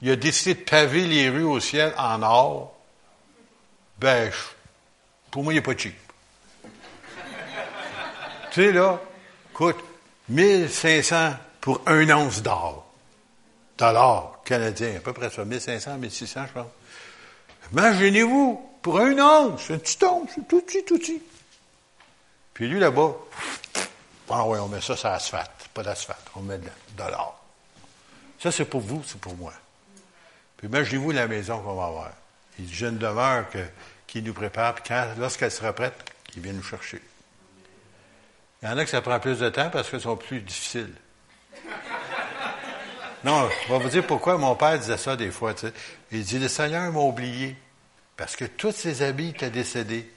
il a décidé de paver les rues au ciel en or, ben, pour moi, il n'est pas cheap. Tu sais, là, écoute, 1500 pour un once d'or. Dollars canadiens, à peu près ça, 1500, 1600, je pense. Imaginez-vous, pour un once, un petit once, tout petit, tout petit. Puis lui, là-bas, ah oui, on met ça sur l'asphalte, pas d'asphalte, on met de dollars. Ça, c'est pour vous, c'est pour moi. Puis imaginez-vous la maison qu'on va avoir. Il dit, j'ai une demeure que, qui nous prépare, puis lorsqu'elle sera prête, il vient nous chercher. Il y en a que ça prend plus de temps parce qu'elles sont plus difficiles. Non, je vais vous dire pourquoi mon père disait ça des fois. Il dit, le Seigneur m'a oublié parce que tous ses amis étaient décédés.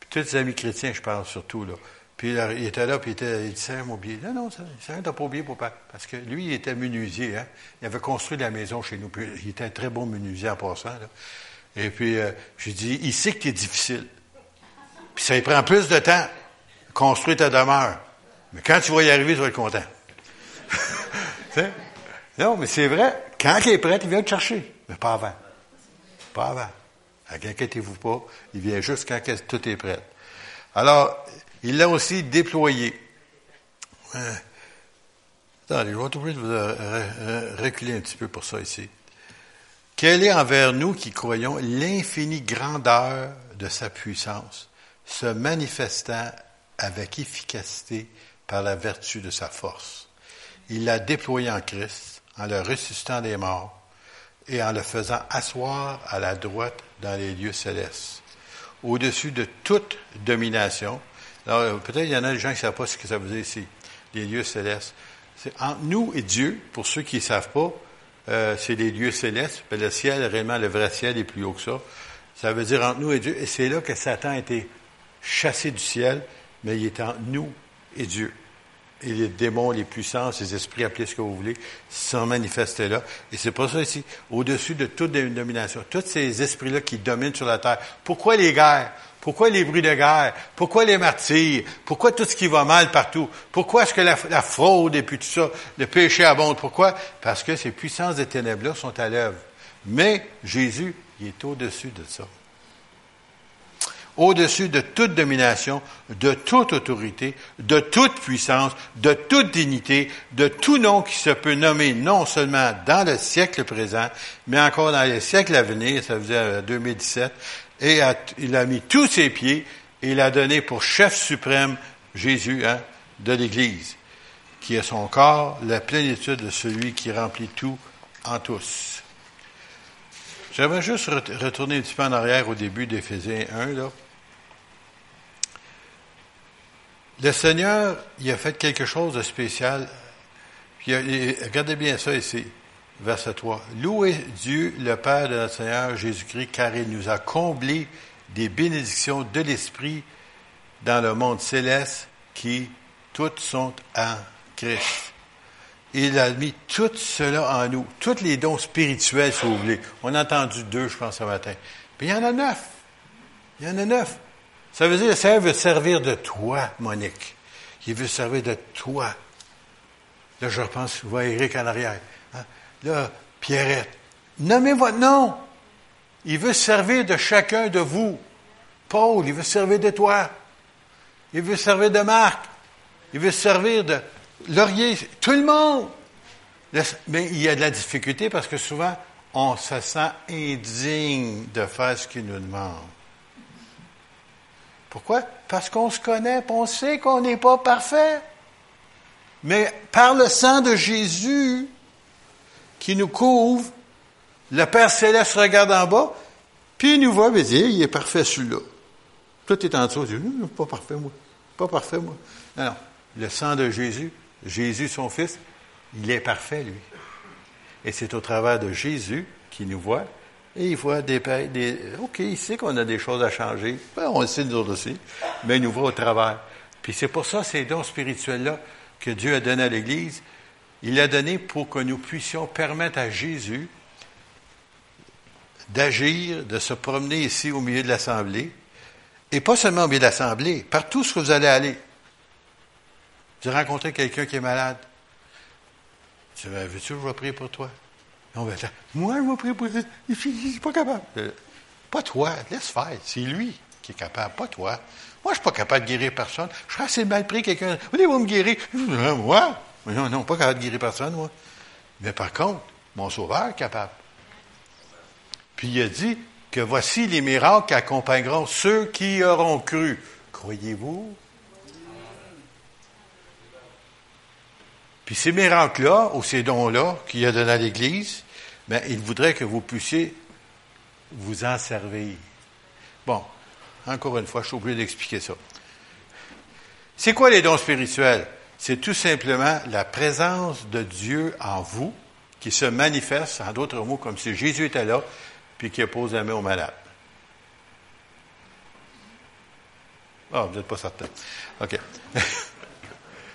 Puis tous ses amis chrétiens, je parle surtout, là. Puis il était là, puis il, était, il Seigneur m'a oublié. Non, non, Seigneur t'a pas oublié, papa. Parce que lui, il était menuisier. Hein? Il avait construit la maison chez nous. Puis il était un très bon menuisier en passant. Et puis, euh, j'ai dit, il sait que tu es difficile. Puis ça lui prend plus de temps construire ta demeure. Mais quand tu vas y arriver, tu vas être content. non, mais c'est vrai. Quand il est prêt, il vient te chercher. Mais pas avant. Pas avant. Inquiétez-vous pas. Il vient juste quand tout est prêt. Alors, il l'a aussi déployé. Euh, attendez, je vais de vous reculer un petit peu pour ça ici. Quelle est envers nous qui croyons l'infinie grandeur de sa puissance, se manifestant avec efficacité par la vertu de sa force? Il l'a déployé en Christ, en le ressuscitant des morts et en le faisant asseoir à la droite dans les lieux célestes, au-dessus de toute domination. Alors, peut-être il y en a des gens qui ne savent pas ce que ça veut dire ici, les lieux célestes. C'est entre nous et Dieu, pour ceux qui ne savent pas, euh, c'est les lieux célestes. le ciel, réellement, le vrai ciel est plus haut que ça. Ça veut dire entre nous et Dieu. Et c'est là que Satan a été chassé du ciel mais il est en nous et Dieu. Et les démons, les puissances, les esprits, appelez ce que vous voulez, sont manifestés là. Et c'est pour ça ici, au-dessus de toute domination, tous ces esprits-là qui dominent sur la terre. Pourquoi les guerres? Pourquoi les bruits de guerre? Pourquoi les martyrs? Pourquoi tout ce qui va mal partout? Pourquoi est-ce que la, fraude et puis tout ça, le péché abonde? Pourquoi? Parce que ces puissances des ténèbres-là sont à l'œuvre. Mais Jésus, il est au-dessus de ça au-dessus de toute domination, de toute autorité, de toute puissance, de toute dignité, de tout nom qui se peut nommer non seulement dans le siècle présent, mais encore dans les siècles à venir, ça veut dire 2017, et il a mis tous ses pieds et il a donné pour chef suprême Jésus hein, de l'Église, qui est son corps, la plénitude de celui qui remplit tout en tous. J'aimerais juste retourner un petit peu en arrière au début d'Éphésiens 1, là. Le Seigneur, il a fait quelque chose de spécial. Puis, regardez bien ça ici, verset 3. Louez Dieu, le Père de notre Seigneur Jésus-Christ, car il nous a comblés des bénédictions de l'Esprit dans le monde céleste qui toutes sont en Christ. Il a mis tout cela en nous, tous les dons spirituels, si vous voulez. On a entendu deux, je pense, ce matin. Puis il y en a neuf. Il y en a neuf. Ça veut dire, le Seigneur veut servir de toi, Monique. Il veut servir de toi. Là, je repense, je vois Eric en arrière. Hein? Là, Pierrette. Nommez votre nom. Il veut servir de chacun de vous. Paul, il veut servir de toi. Il veut servir de Marc. Il veut servir de Laurier. Tout le monde. Mais il y a de la difficulté parce que souvent, on se sent indigne de faire ce qu'il nous demande. Pourquoi? Parce qu'on se connaît, on sait qu'on n'est pas parfait. Mais par le sang de Jésus qui nous couvre, le Père Céleste regarde en bas, puis il nous voit et dit, il est parfait celui-là. Tout est en dessous. Il dit, pas parfait moi. Pas parfait moi. Non, non. Le sang de Jésus, Jésus son Fils, il est parfait lui. Et c'est au travers de Jésus qu'il nous voit et il voit des, OK, il sait qu'on a des choses à changer. Ben, on le sait nous aussi. Mais il nous voit au travers. Puis c'est pour ça, ces dons spirituels-là que Dieu a donnés à l'Église, il a donné pour que nous puissions permettre à Jésus d'agir, de se promener ici au milieu de l'Assemblée. Et pas seulement au milieu de l'Assemblée, partout où vous allez aller. Vous rencontré quelqu'un qui est malade. Tu veux-tu que je vais prier pour toi? Moi, je vais Je suis pas capable. Euh, pas toi, laisse faire. C'est lui qui est capable, pas toi. Moi, je suis pas capable de guérir personne. Je serais assez mal pris quelqu'un. Voulez-vous me guérir? Moi? Non, non, pas capable de guérir personne, moi. Mais par contre, mon sauveur est capable. Puis il a dit que voici les miracles qui accompagneront ceux qui auront cru. Croyez-vous? Puis ces miracles-là, ou ces dons-là qu'il a donnés à l'Église, ben, il voudrait que vous puissiez vous en servir. Bon, encore une fois, je suis obligé d'expliquer ça. C'est quoi les dons spirituels? C'est tout simplement la présence de Dieu en vous qui se manifeste, en d'autres mots, comme si Jésus était là, puis qui pose la main au malade. Ah, vous n'êtes pas certain. OK.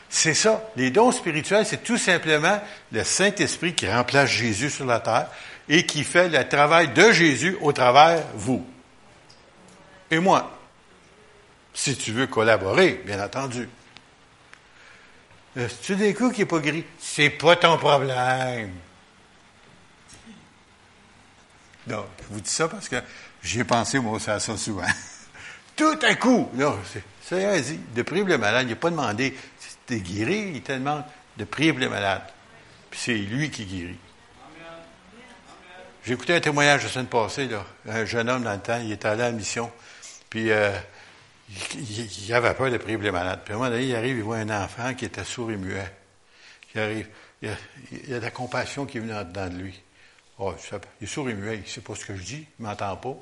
c'est ça. Les dons spirituels, c'est tout simplement le Saint-Esprit qui remplace Jésus sur la terre et qui fait le travail de Jésus au travers vous. Et moi. Si tu veux collaborer, bien entendu. Euh, tu des coups qui n'est pas gris? C'est pas ton problème. Non, je vous dis ça parce que j'ai pensé, moi, à ça souvent. Tout à coup, là, c'est, dit, de prier le malade, il n'a pas demandé si tu guéri, il te demande de prier le malade. Puis c'est lui qui guérit. J'ai écouté un témoignage la semaine passée, un jeune homme dans le temps, il était allé à la mission, puis euh, il, avait peur de prier les malades. Puis à un moment donné, il arrive, il voit un enfant qui était sourd et muet. Il arrive, il y a, de la compassion qui est venue dedans de lui. Oh, il est sourd et muet, il ne sait pas ce que je dis, il ne m'entend pas.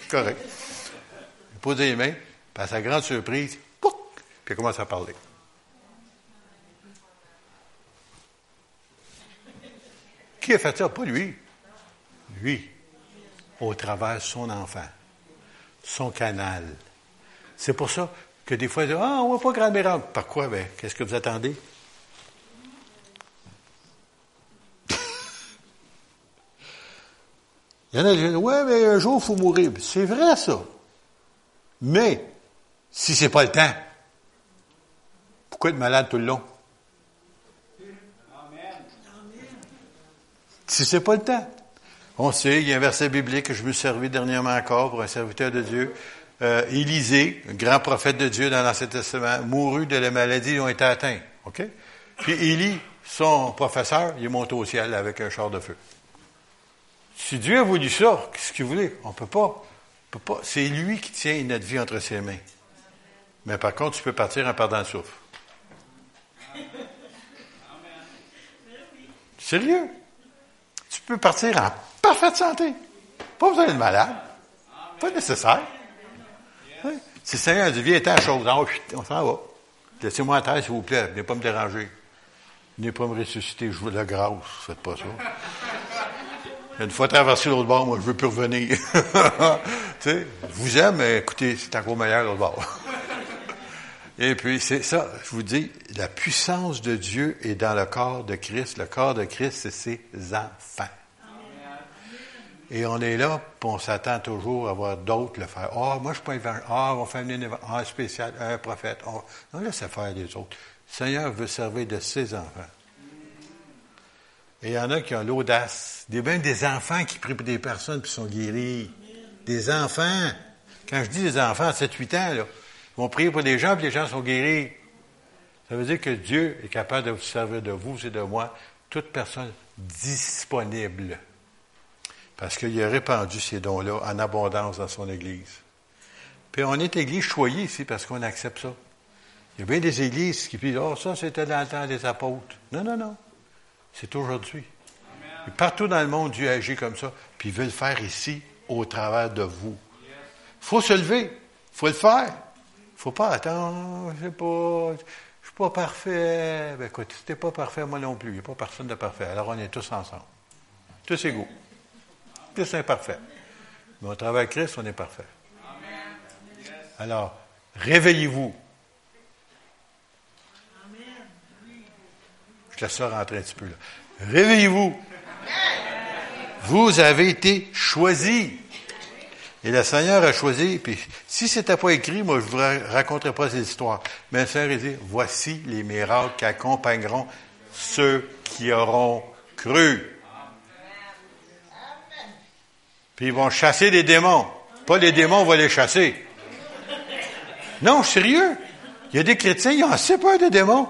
C'est correct. Il pose les mains, puis à sa grande surprise, puis il commence à parler. Qui a fait ça? Pas lui. Lui, au travers de son enfant, son canal. C'est pour ça que des fois, ils disent, ah, on voit pas grand miracle. Par quoi? Ben, qu'est-ce que vous attendez? Il y en a qui disent, ouais, mais un jour, il faut mourir. C'est vrai, ça. Mais, si c'est pas le temps, pourquoi être malade tout le long? Si c'est pas le temps. On sait, il y a un verset biblique que je me servi dernièrement encore pour un serviteur de Dieu. Euh, Élisée, un grand prophète de Dieu dans l'Ancien Testament, mourut de la maladie, ils ont été atteints. OK? Puis Élie, son professeur, il est monté au ciel avec un char de feu. Si Dieu a voulu ça, qu'est-ce qu'il voulait? On peut pas. On peut pas. C'est lui qui tient notre vie entre ses mains. Mais par contre, tu peux partir en perdant le souffle. Sérieux? Peux partir en parfaite santé. Pas besoin d'être malade. Pas nécessaire. Si le Seigneur dit, viens, à chose, on s'en va. Laissez-moi à terre, s'il vous plaît. Venez pas me déranger. Venez pas me ressusciter. Je veux de la grâce. Faites pas ça. Une fois traversé l'autre bord, moi, je veux plus revenir. tu sais, je vous aime, mais écoutez, c'est encore meilleur l'autre bord. Et puis, c'est ça, je vous dis, la puissance de Dieu est dans le corps de Christ. Le corps de Christ, c'est ses enfants. Et on est là, puis on s'attend toujours à voir d'autres le faire. Ah, oh, moi, je suis pas évangile. Ah, on va faire un ah, spécial, un prophète. Oh. Non, laissez faire les autres. Le Seigneur veut servir de ses enfants. Et il y en a qui ont l'audace. Des bien des enfants qui prient pour des personnes puis sont guéris. Des enfants. Quand je dis des enfants à 7-8 ans, là, ils vont prier pour des gens puis les gens sont guéris. Ça veut dire que Dieu est capable de vous servir de vous et de moi, toute personne disponible parce qu'il a répandu ces dons-là en abondance dans son Église. Puis on est Église choyée ici parce qu'on accepte ça. Il y a bien des églises qui disent, oh, ça c'était dans le temps des apôtres. Non, non, non. C'est aujourd'hui. partout dans le monde, Dieu agit comme ça. Puis il veut le faire ici, au travers de vous. Il faut se lever. Il faut le faire. Faut pas attendre, je je suis pas parfait. Ben écoute, si t'es pas parfait, moi non plus. Il n'y a pas personne de parfait. Alors on est tous ensemble. Tous égaux plus imparfait. Mais au de Christ, on est parfait. Alors, réveillez-vous. Je laisse ça rentrer un petit peu là. Réveillez-vous. Vous avez été choisis. Et le Seigneur a choisi, puis si c'était pas écrit, moi je ne vous raconterai pas cette histoire. Mais le Seigneur a dit, voici les miracles qui accompagneront ceux qui auront cru. Puis ils vont chasser des démons. Pas les démons, on va les chasser. Non, sérieux. Il y a des chrétiens, ils ont assez peur des démons.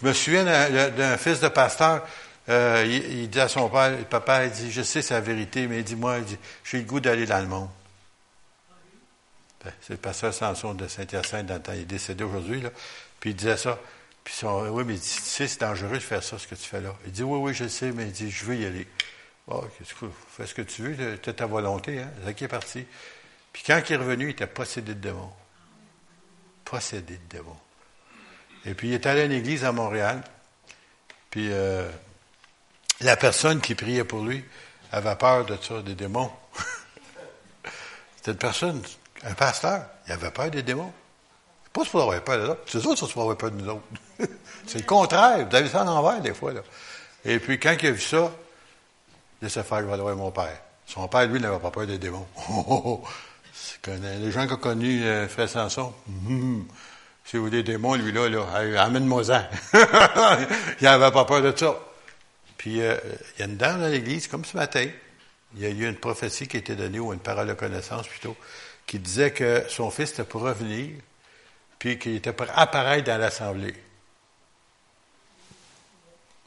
Je me souviens d'un fils de pasteur, euh, il, dit à son père, papa, il dit, je sais c'est la vérité, mais il dit, moi, il dit, j'ai le goût d'aller dans le monde. Ben, c'est le pasteur Samson de Saint-Hyacinthe, dans le temps, il est décédé aujourd'hui. Puis il disait ça. Puis son, oui, mais il dit, tu sais, c'est dangereux de faire ça, ce que tu fais là. Il dit, oui, oui, je sais, mais il dit, je veux y aller. Oh, fais ce que tu veux, tu ta volonté, hein? C'est qui est parti. Puis quand il est revenu, il était possédé de démons. Possédé de démons. Et puis il est allé à une église à Montréal. Puis euh, la personne qui priait pour lui avait peur de ça, des démons. C'était une personne, un pasteur, il avait peur des démons. C'est pas pour avoir peur des autres. C'est autres qui avoir peur de nous autres. c'est le contraire. Vous avez ça en envers des fois. Et puis quand il a vu ça, il vais aller voir mon père. Son père, lui, n'avait pas peur des démons. les gens qui ont connu euh, Frère Samson, hum, si vous des démons, lui, là, là amène-moi-en. il n'avait pas peur de ça. Puis, euh, il y a une dame dans l'église, comme ce matin, il y a eu une prophétie qui a été donnée, ou une parole de connaissance plutôt, qui disait que son fils était pour revenir, puis qu'il était pour apparaître dans l'assemblée.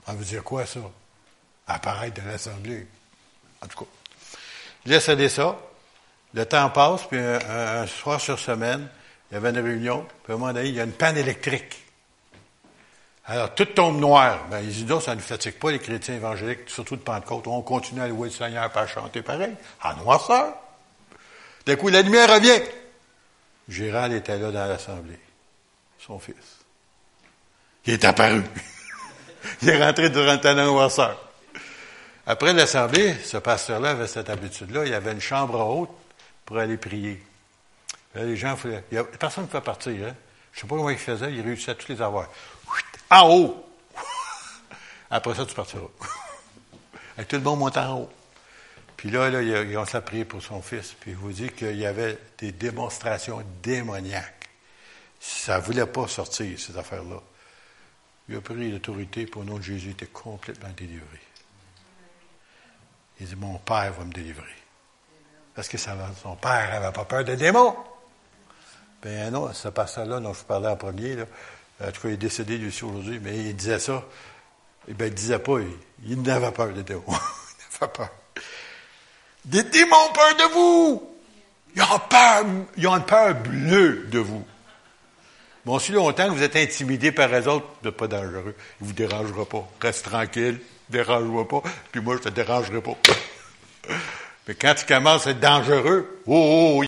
Ça veut dire quoi, ça? Apparaître dans l'assemblée. En tout cas. Laisse aller ça. Le temps passe, puis un soir sur semaine, il y avait une réunion, puis à un moment donné, il y a une panne électrique. Alors, tout tombe noir. Ben, les idoles, ça ne fatigue pas, les chrétiens évangéliques, surtout de Pentecôte. On continue à louer le Seigneur, pas à chanter pareil. En noirceur. D'un coup, la lumière revient. Gérald était là dans l'assemblée. Son fils. Il est apparu. il est rentré durant de noirceur. Après l'assemblée, ce pasteur-là avait cette habitude-là. Il avait une chambre haute pour aller prier les gens, il a personne ne pouvait partir. Hein? Je ne sais pas comment il faisait, il réussissait à tous les avoir. En haut! Après ça, tu partiras. Et tout le monde monte en haut. Puis là, là ils ont prié pour son fils. Puis il vous dit qu'il y avait des démonstrations démoniaques. Ça ne voulait pas sortir, ces affaires-là. Il a pris l'autorité pour le nom de Jésus, il était complètement délivré. Il dit, mon Père va me délivrer. Parce que son Père n'avait pas peur des démons. Ben non, ce pasteur-là dont je vous parlais en premier, là, en tout cas, il est décédé lui aussi aujourd'hui, mais il disait ça. Eh bien, il ne disait pas, il, n'avait peur des démons. il n'avait peur. Des démons ont peur de vous! Ils ont peur, ils ont une peur bleue de vous. Bon, si longtemps que vous êtes intimidé par les autres, vous n'êtes pas dangereux. Il ne vous dérangera pas. Reste tranquille, dérange-moi pas, puis moi, je ne te dérangerai pas. Mais quand tu commences à être dangereux, oh, oh, oh